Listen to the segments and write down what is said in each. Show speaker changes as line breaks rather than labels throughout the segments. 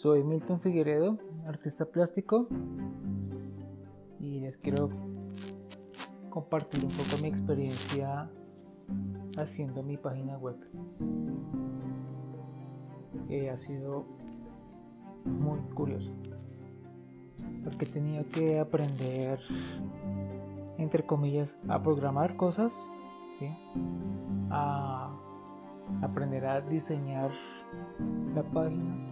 Soy Milton Figueredo, artista plástico, y les quiero compartir un poco mi experiencia haciendo mi página web. ha sido muy curioso, porque tenía que aprender, entre comillas, a programar cosas, ¿sí? a aprender a diseñar la página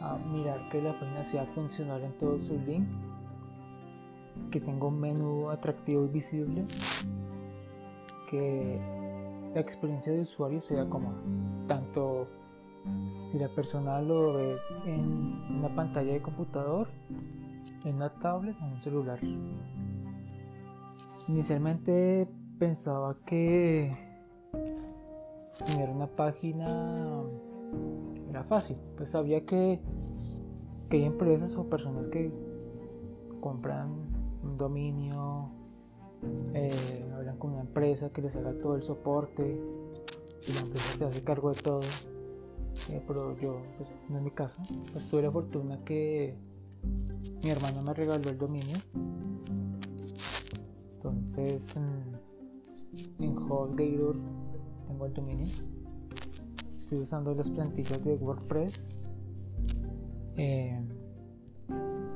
a mirar que la página sea funcional en todos sus links, que tenga un menú atractivo y visible, que la experiencia de usuario sea cómoda, tanto si la persona lo ve en una pantalla de computador, en una tablet o en un celular. Inicialmente pensaba que tener una página fácil, pues sabía que, que hay empresas o personas que compran un dominio, eh, hablan con una empresa que les haga todo el soporte y la empresa se hace cargo de todo. Eh, pero yo, pues, no es mi caso, pues tuve la fortuna que mi hermano me regaló el dominio. Entonces, en, en HostGator tengo el dominio estoy usando las plantillas de WordPress. Eh,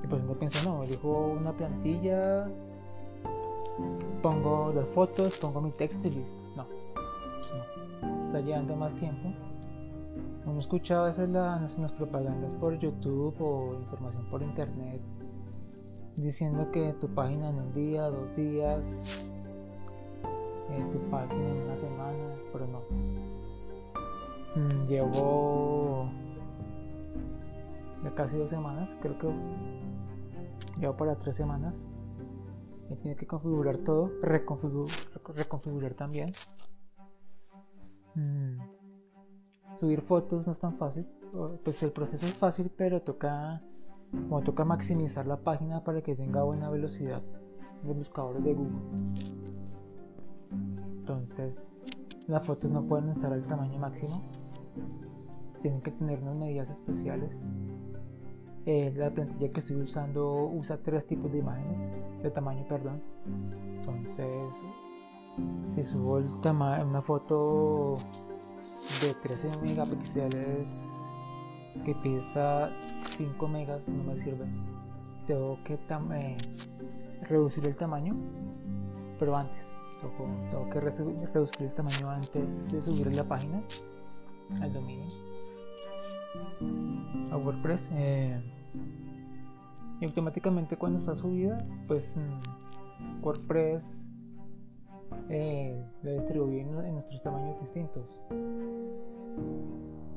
y pues no pienso, no, elijo una plantilla, pongo las fotos, pongo mi texto y listo. No, no. está llevando más tiempo. Uno escucha a veces las, propagandas por YouTube o información por internet diciendo que tu página en un día, dos días, eh, tu página en una semana, pero no llevo ya casi dos semanas, creo que llevo para tres semanas. Y tiene que configurar todo, reconfigurar, también. Mm, subir fotos no es tan fácil. Pues el proceso es fácil, pero toca, como toca maximizar la página para que tenga buena velocidad de buscadores de Google. Entonces, las fotos no pueden estar al tamaño máximo tienen que tener unas medidas especiales. Eh, la plantilla que estoy usando usa tres tipos de imágenes, de tamaño, perdón. Entonces, si subo el una foto de 13 megapíxeles que pesa 5 megas, no me sirve. Tengo que eh, reducir el tamaño, pero antes. Tengo, que reducir el tamaño antes de subir la página al dominio a WordPress eh, y automáticamente cuando está subida pues mm, WordPress eh, lo distribuye en, nuestros tamaños distintos.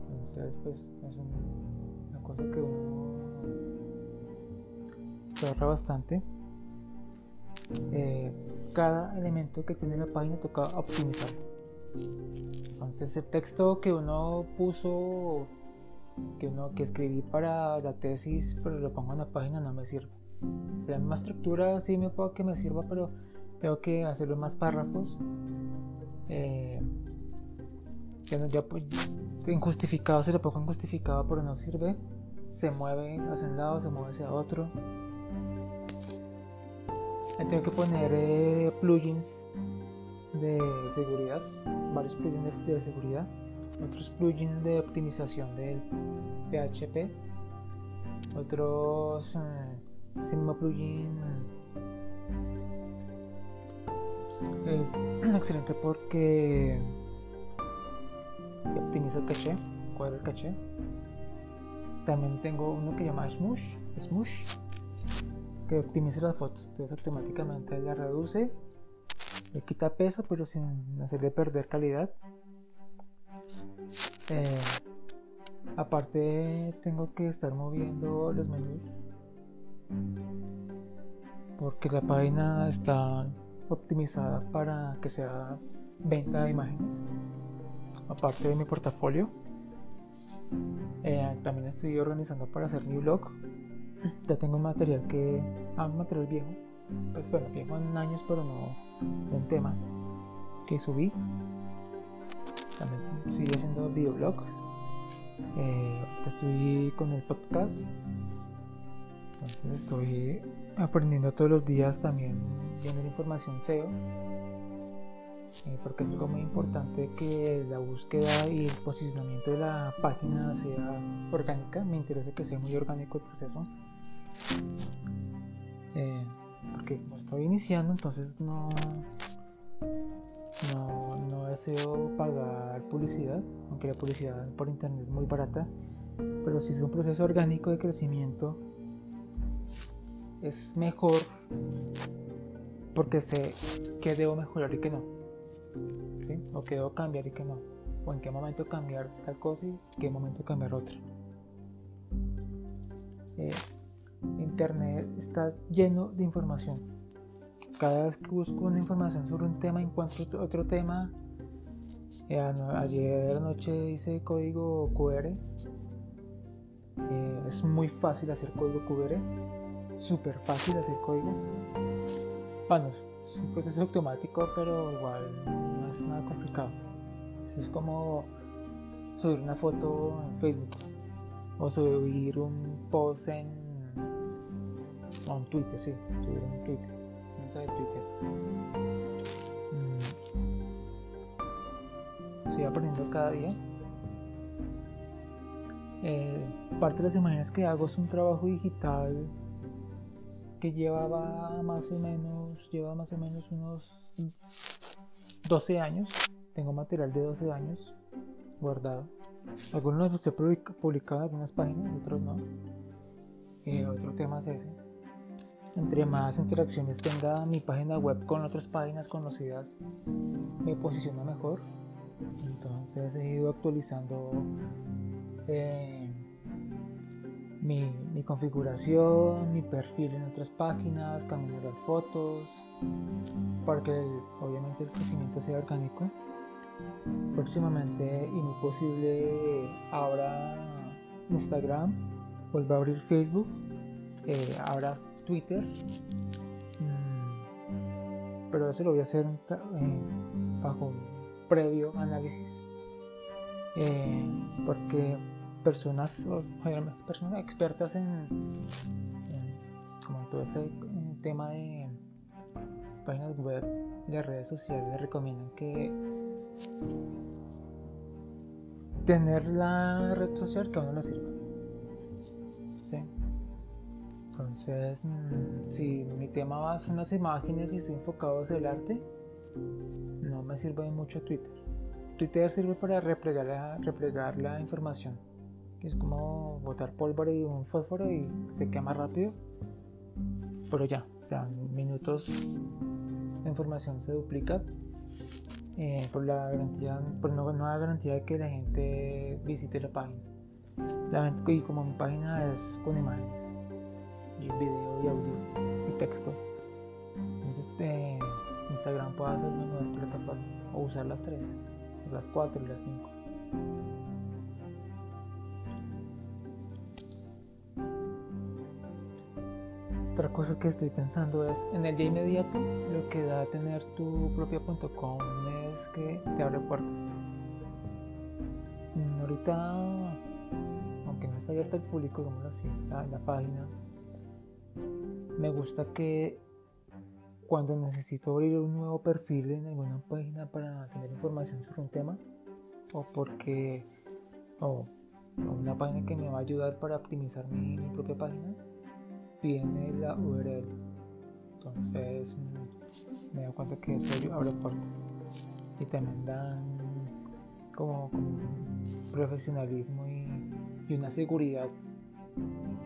Entonces pues es una cosa que uno se bastante. Eh, cada elemento que tiene la página toca optimizar entonces el texto que uno puso, que uno que escribí para la tesis, pero lo pongo en la página no me sirve. Si la misma estructura sí me puedo que me sirva, pero tengo que hacerlo más párrafos. Eh, ya, ya pues, injustificado, se lo pongo injustificado, pero no sirve. Se mueve hacia un lado, se mueve hacia otro. tengo que poner eh, plugins de seguridad, varios plugins de, seguridad, otros plugins de optimización del PHP, otros eh, Cinema plugin es excelente porque optimiza el caché, cuadra el caché. También tengo uno que llama Smush, Smush que optimiza las fotos, entonces automáticamente la reduce le quita peso pero sin hacerle perder calidad. Eh, aparte tengo que estar moviendo los menús porque la página está optimizada para que sea venta de imágenes. Aparte de mi portafolio eh, también estoy organizando para hacer mi blog. Ya tengo material que ah, material viejo pues bueno viejo en años pero no un tema que subí. También sigue haciendo videoblogs. Eh, estoy con el podcast. Entonces estoy aprendiendo todos los días también viendo la información SEO. Eh, porque es algo muy importante que la búsqueda y el posicionamiento de la página sea orgánica. Me interesa que sea muy orgánico el proceso. Eh, porque estoy iniciando, entonces no, no, no deseo pagar publicidad, aunque la publicidad por internet es muy barata, pero si es un proceso orgánico de crecimiento, es mejor porque sé que debo mejorar y que no, ¿sí? o que debo cambiar y que no, o en qué momento cambiar tal cosa y qué momento cambiar otra. Eh, internet está lleno de información cada vez que busco una información sobre un tema encuentro otro tema. Eh, ayer anoche hice código QR. Eh, es muy fácil hacer código QR. Súper fácil hacer código. Bueno, es un proceso automático, pero igual no es nada complicado. es como subir una foto en Facebook o subir un post en, en Twitter, sí, subir un Twitter de Twitter. Mm. Estoy aprendiendo cada día. Eh, parte de las imágenes que hago es un trabajo digital que llevaba más o menos, lleva más o menos unos 12 años. Tengo material de 12 años guardado. Algunos los he publicado en algunas páginas, otros no. Eh, otro tema es ese entre más interacciones tenga mi página web con otras páginas conocidas, me posiciona mejor. Entonces he ido actualizando eh, mi, configuración, mi perfil en otras páginas, cambiando las fotos, para que obviamente el crecimiento sea orgánico. Próximamente y muy posible Instagram, vuelva a abrir Facebook, eh, abra Twitter. Mm, pero eso lo voy a hacer eh, bajo previo análisis. Eh, porque personas, personas expertas en, como todo este tema de páginas web las redes sociales recomiendan que tener la red social que a uno le sirva. Entonces, mm, si mi tema son las imágenes y estoy enfocado hacia el arte, no me sirve mucho Twitter. Twitter sirve para replegar la, replegar la información. Es como botar pólvora y un fósforo y se quema rápido. Pero ya, o sea, minutos la información se duplica eh, por la garantía, por no, no la garantía de que la gente visite la página. y como mi página es con imágenes y video y audio y texto. Entonces este, Instagram puede ser una mejor plataforma o usar las tres, las cuatro y las cinco. Otra cosa que estoy pensando es en el día inmediato lo que da tener tu propia.com es que te abre puertas. Ahorita, aunque no está abierta al público, como así, la página, me gusta que cuando necesito abrir un nuevo perfil en alguna página para tener información sobre un tema o porque o, una página que me va a ayudar para optimizar mi, propia página viene la URL entonces me doy cuenta que eso abre puertas. Y también dan como, profesionalismo y, una seguridad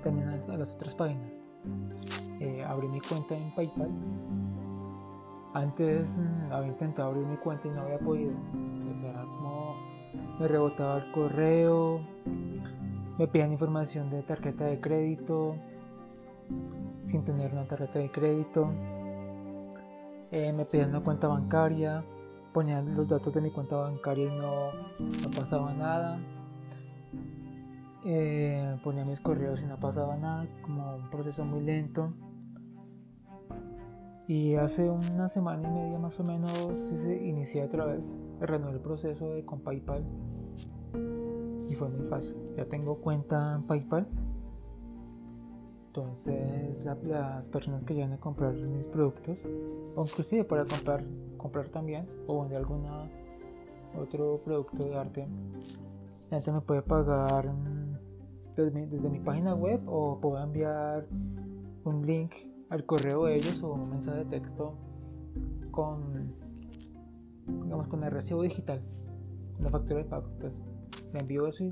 también a las otras páginas eh, abrí mi cuenta en PayPal. Antes mm, había intentado abrir mi cuenta y no había podido. como me rebotaba el correo, me pedían información de tarjeta de crédito sin tener una tarjeta de crédito. Eh, me pedían una cuenta bancaria, ponían los datos de mi cuenta bancaria y no pasaba nada. Eh, ponía mis correos y no pasaba nada, como un proceso muy lento. Y hace una semana y media más o menos se inicié otra vez, renové el proceso de con PayPal. y fue muy fácil. Ya tengo cuenta en PayPal. Entonces las personas que llegan a comprar mis productos, o inclusive para comprar, comprar también, o vender alguna otro producto de arte, la gente me puede pagar desde mi, página web o puedo enviar un link al correo de ellos o un mensaje de texto con digamos con el recibo digital una factura de pago. Entonces me envío eso y,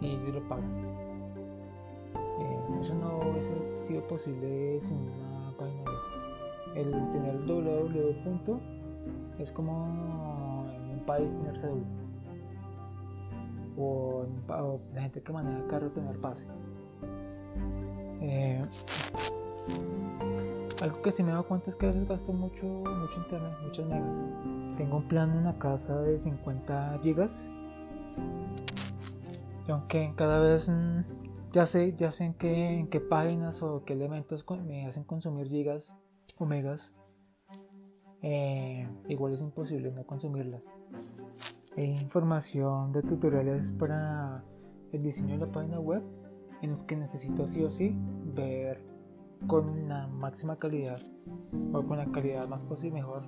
y, lo pago. Eh, eso no hubiese sido posible sin una página web. El tener el www. es como en un país tener cédula o, la gente que maneja carro tener pase. Eh, algo que sí me he dado cuenta es que a veces gasto mucho, mucho internet, muchos megas. Tengo un plan en la casa de 50 gigas. Aunque cada vez mm, ya sé, ya sé en qué, en qué páginas o qué elementos me hacen consumir gigas o megas, eh, igual es imposible no consumirlas información de tutoriales para el diseño de la página web en los que necesito sí o sí ver con la máxima calidad o con la calidad más posible mejor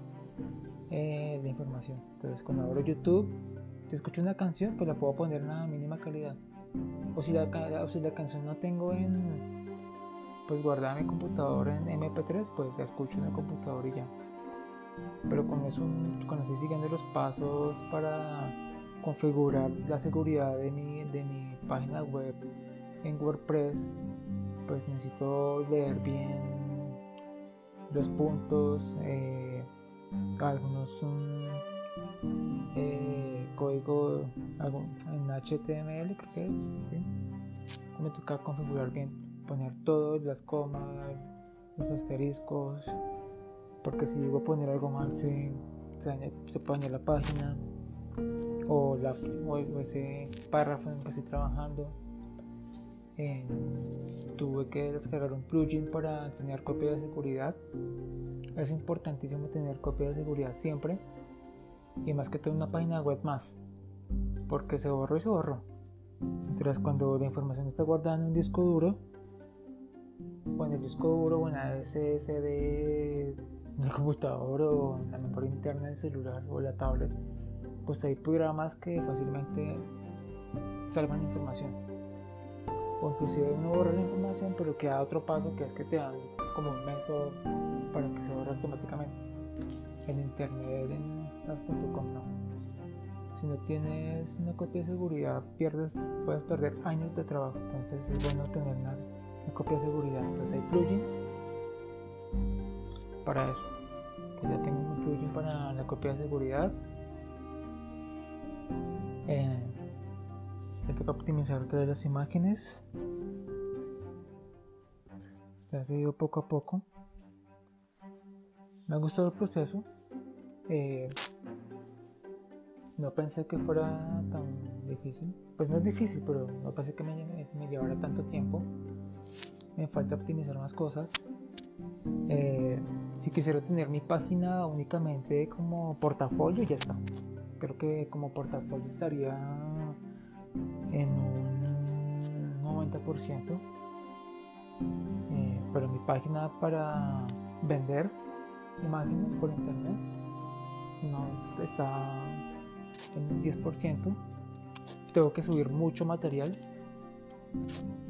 eh, la información. Entonces cuando abro YouTube, si escucho una canción, pues la puedo poner en la mínima calidad. O si la, o si la canción no tengo en pues guardada en mi computador en MP3, pues la escucho en el computador y ya pero con eso, estoy siguiendo los pasos para configurar la seguridad de mi, de mi página web en WordPress, pues necesito leer bien los puntos, eh, algunos eh, código en HTML, creo que es, me toca configurar bien, poner todas las comas, los asteriscos porque si voy a poner algo mal se, se, puede dañar la página o, la, ese párrafo en que estoy trabajando tuve que descargar un plugin para tener copia de seguridad. Es importantísimo tener copia de seguridad siempre y más que todo una página web más porque se borró y se borró entonces cuando la información está guardada en un disco duro o en el disco duro o en la SSD en el computador o en la memoria interna del celular o la tablet, pues hay programas que fácilmente salvan información. O inclusive uno borra la información, pero queda otro paso que es que te dan como un mes para que se borre automáticamente. En internet, en las.com no. Si no tienes una copia de seguridad, pierdes, puedes perder años de trabajo. Entonces es bueno tener una, una copia de seguridad. Entonces hay plugins para eso. Ya tengo un plugin para la copia de seguridad. Eh, tengo que optimizar todas las imágenes. Ya ha seguido poco a poco. Me ha gustado el proceso. Eh, no pensé que fuera tan difícil. Pues no es difícil, pero no pensé que me, me llevara tanto tiempo. Me falta optimizar más cosas. Eh, si quisiera tener mi página únicamente como portafolio, ya está. Creo que como portafolio estaría en un 90%. Eh, pero mi página para vender imágenes por internet no está en un 10%. Tengo que subir mucho material.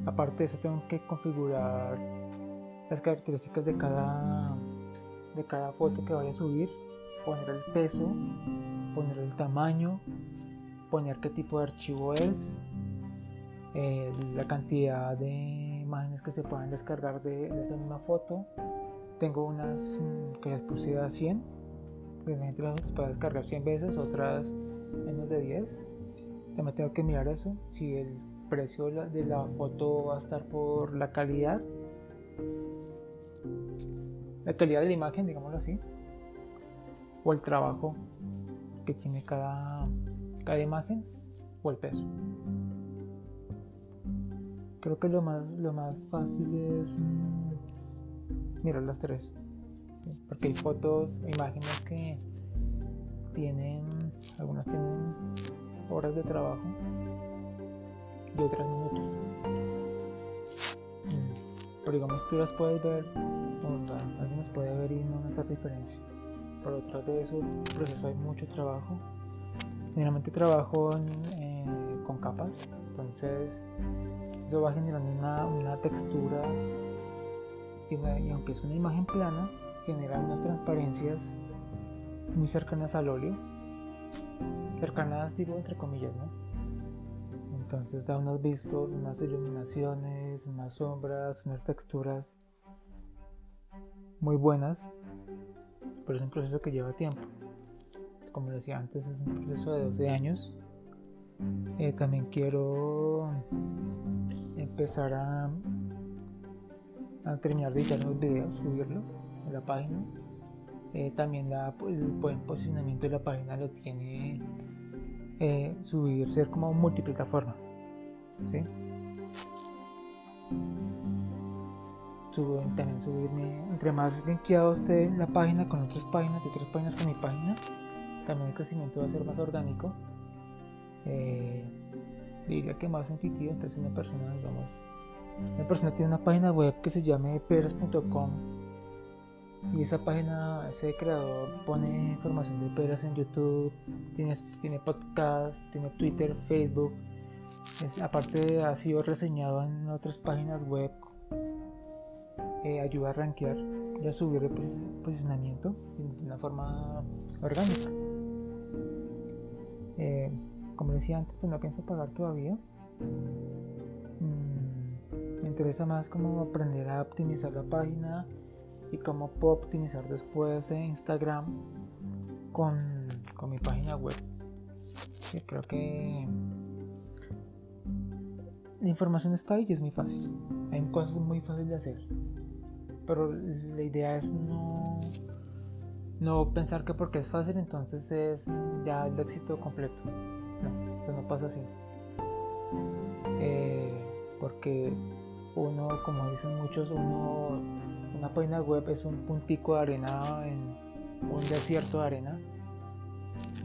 Aparte de eso, tengo que configurar las características de cada, de cada foto que vaya a subir, poner el peso, poner el tamaño, poner qué tipo de archivo es, eh, la cantidad de imágenes que se puedan descargar de, esa misma foto. Tengo unas mm, que las puse a 100, que la gente las puede descargar 100 veces, otras menos de 10. También tengo que mirar eso, si el precio de la foto va a estar por la calidad la calidad de la imagen, digámoslo así, o el trabajo que tiene cada, cada imagen, o el peso. Creo que lo más, lo más fácil es mm, mirar las tres, porque hay fotos, imágenes que tienen, algunas tienen horas de trabajo y otras minutos. Pero digamos tú las puedes ver, o alguien las puede ver y no notar diferencia. Pero detrás de eso proceso hay mucho trabajo. Generalmente trabajo con capas, entonces eso va generando una, una textura y, y aunque es una imagen plana, genera unas transparencias muy cercanas al óleo, cercanas digo entre comillas, ¿no? Entonces da unos vistos, unas iluminaciones, unas sombras, unas texturas muy buenas, pero es un proceso que lleva tiempo. Como decía antes, es un proceso de 12 años. Eh, también quiero empezar a, a terminar de editar los videos, subirlos en la página eh, también el buen posicionamiento de la página lo tiene eh, subir, ser como multiplataforma. ¿sí? también subirme, entre más linkeado esté la página con otras páginas, de otras páginas con mi página, también el crecimiento va a ser más orgánico. Eh, diría que más intuitivo, entonces una persona, digamos, una persona tiene una página web que se llame peras.com y esa página, ese creador pone información de peras en YouTube, tiene, tiene podcast, tiene Twitter, Facebook. aparte ha sido reseñado en otras páginas web. Eh, ayuda a rankear y a subir el posicionamiento de una forma orgánica. Eh, como decía antes, pues no pienso pagar todavía. Mm, me interesa más como aprender a optimizar la página y cómo puedo optimizar después Instagram con, con mi página web. creo que la información está ahí y es muy fácil. Hay cosas muy fáciles de hacer. Pero la idea es no, no pensar que porque es fácil entonces es ya el éxito completo. No, eso no pasa así. Eh, porque uno, como dicen muchos, uno una página web es un puntico de arena en un desierto de arena.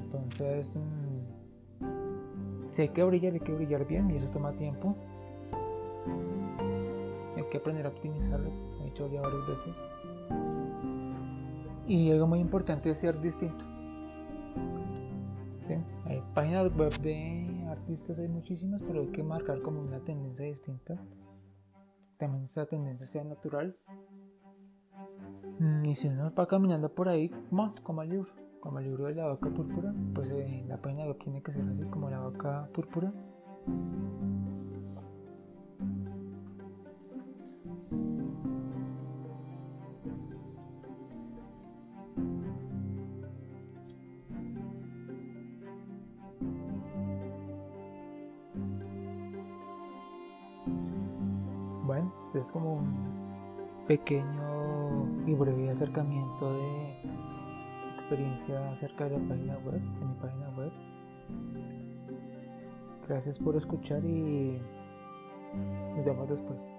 Entonces, mm, si hay que brillar, hay que brillar bien y eso toma tiempo. Hay que aprender a optimizarlo, he dicho ya varias veces. Y algo muy importante es ser distinto. Hay páginas web de artistas, hay muchísimas, pero hay que marcar como una tendencia distinta. También esa tendencia sea natural y si uno va caminando por ahí, como, el libro, como el libro de la vaca púrpura, pues eh, la página web tiene que ser así como la vaca púrpura. Bueno, este es como pequeño y breve acercamiento de experiencia acerca de la página web, de mi página web. Gracias por escuchar y nos vemos después.